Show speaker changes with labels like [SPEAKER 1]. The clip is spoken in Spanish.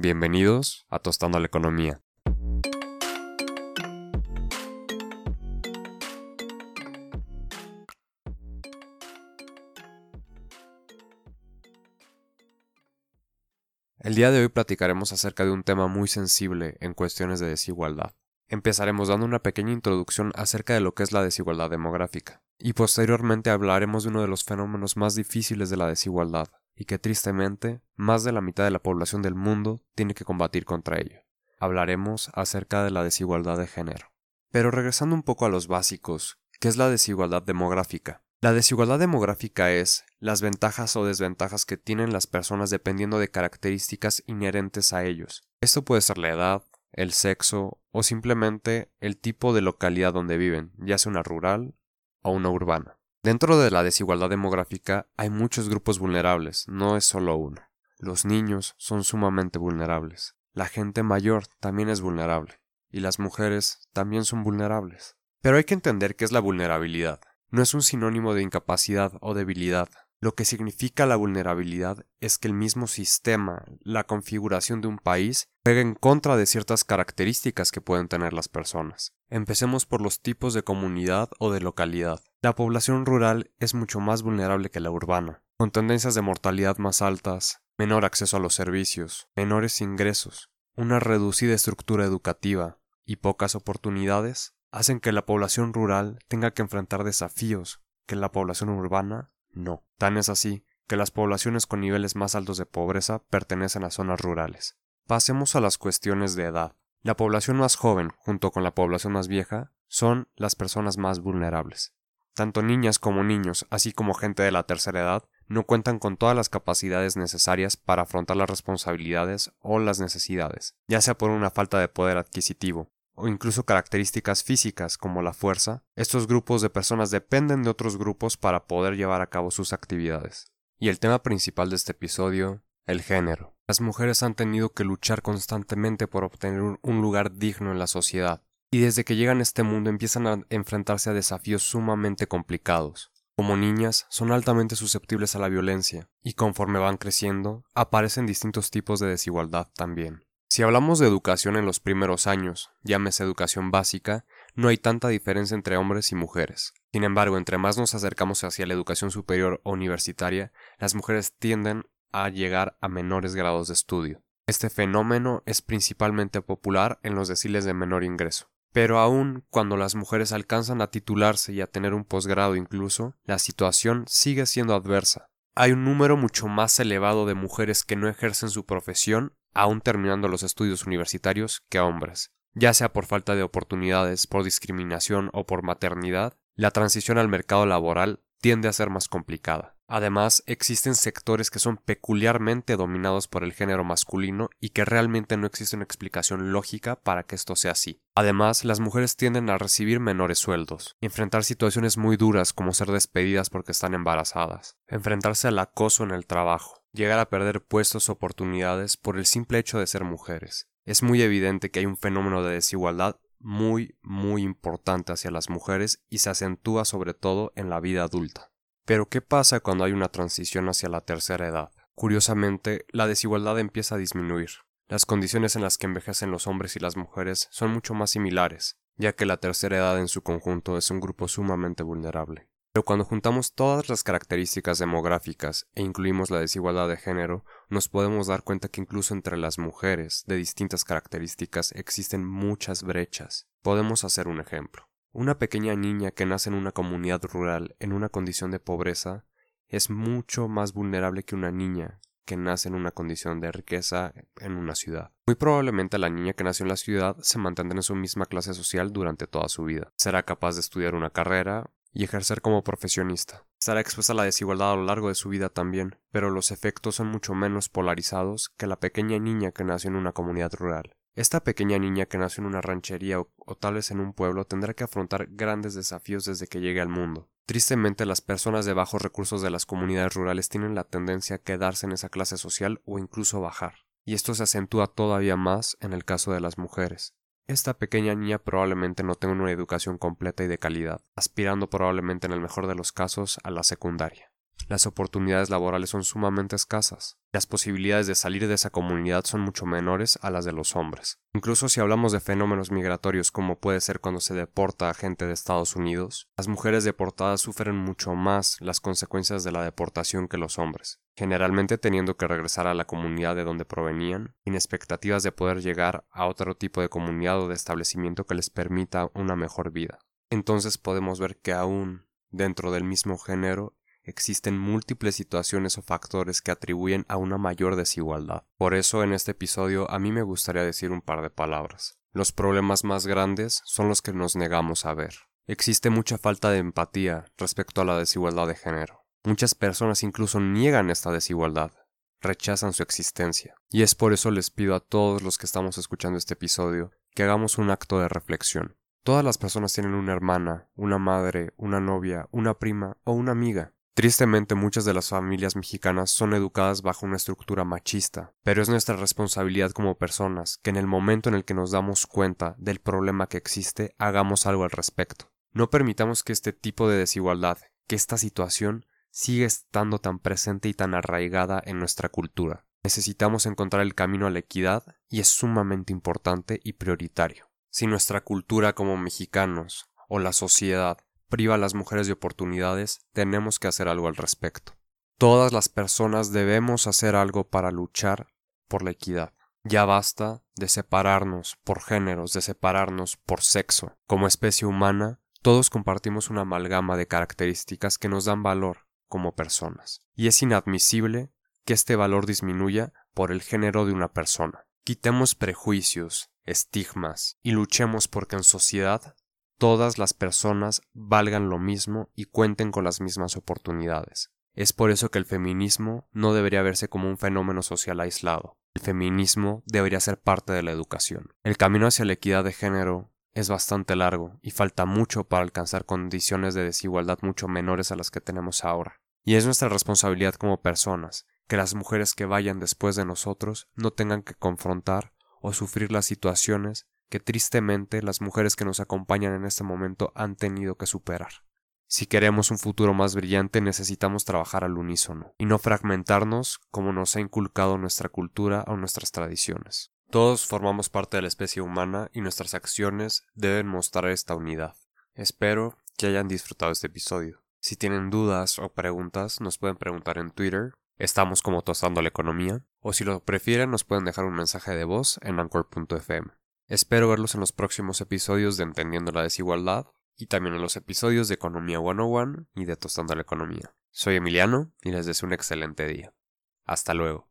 [SPEAKER 1] Bienvenidos a Tostando la Economía. El día de hoy platicaremos acerca de un tema muy sensible en cuestiones de desigualdad. Empezaremos dando una pequeña introducción acerca de lo que es la desigualdad demográfica, y posteriormente hablaremos de uno de los fenómenos más difíciles de la desigualdad, y que tristemente más de la mitad de la población del mundo tiene que combatir contra ello. Hablaremos acerca de la desigualdad de género. Pero regresando un poco a los básicos, ¿qué es la desigualdad demográfica? La desigualdad demográfica es las ventajas o desventajas que tienen las personas dependiendo de características inherentes a ellos. Esto puede ser la edad, el sexo o simplemente el tipo de localidad donde viven, ya sea una rural o una urbana. Dentro de la desigualdad demográfica hay muchos grupos vulnerables, no es solo uno. Los niños son sumamente vulnerables. La gente mayor también es vulnerable. Y las mujeres también son vulnerables. Pero hay que entender qué es la vulnerabilidad. No es un sinónimo de incapacidad o debilidad. Lo que significa la vulnerabilidad es que el mismo sistema, la configuración de un país, pega en contra de ciertas características que pueden tener las personas. Empecemos por los tipos de comunidad o de localidad. La población rural es mucho más vulnerable que la urbana, con tendencias de mortalidad más altas, menor acceso a los servicios, menores ingresos, una reducida estructura educativa y pocas oportunidades hacen que la población rural tenga que enfrentar desafíos que la población urbana no. Tan es así que las poblaciones con niveles más altos de pobreza pertenecen a zonas rurales. Pasemos a las cuestiones de edad. La población más joven, junto con la población más vieja, son las personas más vulnerables. Tanto niñas como niños, así como gente de la tercera edad, no cuentan con todas las capacidades necesarias para afrontar las responsabilidades o las necesidades, ya sea por una falta de poder adquisitivo, o incluso características físicas como la fuerza, estos grupos de personas dependen de otros grupos para poder llevar a cabo sus actividades. Y el tema principal de este episodio, el género. Las mujeres han tenido que luchar constantemente por obtener un lugar digno en la sociedad, y desde que llegan a este mundo empiezan a enfrentarse a desafíos sumamente complicados. Como niñas, son altamente susceptibles a la violencia, y conforme van creciendo, aparecen distintos tipos de desigualdad también. Si hablamos de educación en los primeros años, llámese educación básica, no hay tanta diferencia entre hombres y mujeres. Sin embargo, entre más nos acercamos hacia la educación superior o universitaria, las mujeres tienden a llegar a menores grados de estudio. Este fenómeno es principalmente popular en los deciles de menor ingreso. Pero aún cuando las mujeres alcanzan a titularse y a tener un posgrado incluso, la situación sigue siendo adversa. Hay un número mucho más elevado de mujeres que no ejercen su profesión aún terminando los estudios universitarios, que hombres. Ya sea por falta de oportunidades, por discriminación o por maternidad, la transición al mercado laboral tiende a ser más complicada. Además, existen sectores que son peculiarmente dominados por el género masculino y que realmente no existe una explicación lógica para que esto sea así. Además, las mujeres tienden a recibir menores sueldos, enfrentar situaciones muy duras como ser despedidas porque están embarazadas, enfrentarse al acoso en el trabajo, llegar a perder puestos o oportunidades por el simple hecho de ser mujeres. Es muy evidente que hay un fenómeno de desigualdad muy, muy importante hacia las mujeres y se acentúa sobre todo en la vida adulta. Pero ¿qué pasa cuando hay una transición hacia la tercera edad? Curiosamente, la desigualdad empieza a disminuir. Las condiciones en las que envejecen los hombres y las mujeres son mucho más similares, ya que la tercera edad en su conjunto es un grupo sumamente vulnerable. Pero cuando juntamos todas las características demográficas e incluimos la desigualdad de género, nos podemos dar cuenta que incluso entre las mujeres de distintas características existen muchas brechas. Podemos hacer un ejemplo. Una pequeña niña que nace en una comunidad rural en una condición de pobreza es mucho más vulnerable que una niña que nace en una condición de riqueza en una ciudad. Muy probablemente la niña que nació en la ciudad se mantendrá en su misma clase social durante toda su vida. Será capaz de estudiar una carrera, y ejercer como profesionista. Estará expuesta a la desigualdad a lo largo de su vida también, pero los efectos son mucho menos polarizados que la pequeña niña que nació en una comunidad rural. Esta pequeña niña que nació en una ranchería o, o, tal vez en un pueblo tendrá que afrontar grandes desafíos desde que llegue al mundo. Tristemente las personas de bajos recursos de las comunidades rurales tienen la tendencia a quedarse en esa clase social o incluso bajar. Y esto se acentúa todavía más en el caso de las mujeres. Esta pequeña niña probablemente no tenga una educación completa y de calidad, aspirando probablemente en el mejor de los casos a la secundaria. Las oportunidades laborales son sumamente escasas. Las posibilidades de salir de esa comunidad son mucho menores a las de los hombres. Incluso si hablamos de fenómenos migratorios como puede ser cuando se deporta a gente de Estados Unidos, las mujeres deportadas sufren mucho más las consecuencias de la deportación que los hombres, generalmente teniendo que regresar a la comunidad de donde provenían, sin expectativas de poder llegar a otro tipo de comunidad o de establecimiento que les permita una mejor vida. Entonces podemos ver que aún dentro del mismo género existen múltiples situaciones o factores que atribuyen a una mayor desigualdad. Por eso en este episodio a mí me gustaría decir un par de palabras. Los problemas más grandes son los que nos negamos a ver. Existe mucha falta de empatía respecto a la desigualdad de género. Muchas personas incluso niegan esta desigualdad, rechazan su existencia. Y es por eso les pido a todos los que estamos escuchando este episodio que hagamos un acto de reflexión. Todas las personas tienen una hermana, una madre, una novia, una prima o una amiga. Tristemente muchas de las familias mexicanas son educadas bajo una estructura machista, pero es nuestra responsabilidad como personas que en el momento en el que nos damos cuenta del problema que existe hagamos algo al respecto. No permitamos que este tipo de desigualdad, que esta situación, siga estando tan presente y tan arraigada en nuestra cultura. Necesitamos encontrar el camino a la equidad y es sumamente importante y prioritario. Si nuestra cultura como mexicanos o la sociedad priva a las mujeres de oportunidades, tenemos que hacer algo al respecto. Todas las personas debemos hacer algo para luchar por la equidad. Ya basta de separarnos por géneros, de separarnos por sexo. Como especie humana, todos compartimos una amalgama de características que nos dan valor como personas. Y es inadmisible que este valor disminuya por el género de una persona. Quitemos prejuicios, estigmas y luchemos porque en sociedad todas las personas valgan lo mismo y cuenten con las mismas oportunidades. Es por eso que el feminismo no debería verse como un fenómeno social aislado. El feminismo debería ser parte de la educación. El camino hacia la equidad de género es bastante largo y falta mucho para alcanzar condiciones de desigualdad mucho menores a las que tenemos ahora. Y es nuestra responsabilidad como personas que las mujeres que vayan después de nosotros no tengan que confrontar o sufrir las situaciones que tristemente las mujeres que nos acompañan en este momento han tenido que superar. Si queremos un futuro más brillante necesitamos trabajar al unísono y no fragmentarnos como nos ha inculcado nuestra cultura o nuestras tradiciones. Todos formamos parte de la especie humana y nuestras acciones deben mostrar esta unidad. Espero que hayan disfrutado este episodio. Si tienen dudas o preguntas nos pueden preguntar en Twitter, estamos como tostando la economía, o si lo prefieren nos pueden dejar un mensaje de voz en anchor.fm. Espero verlos en los próximos episodios de Entendiendo la Desigualdad y también en los episodios de Economía 101 y de Tostando la Economía. Soy Emiliano y les deseo un excelente día. Hasta luego.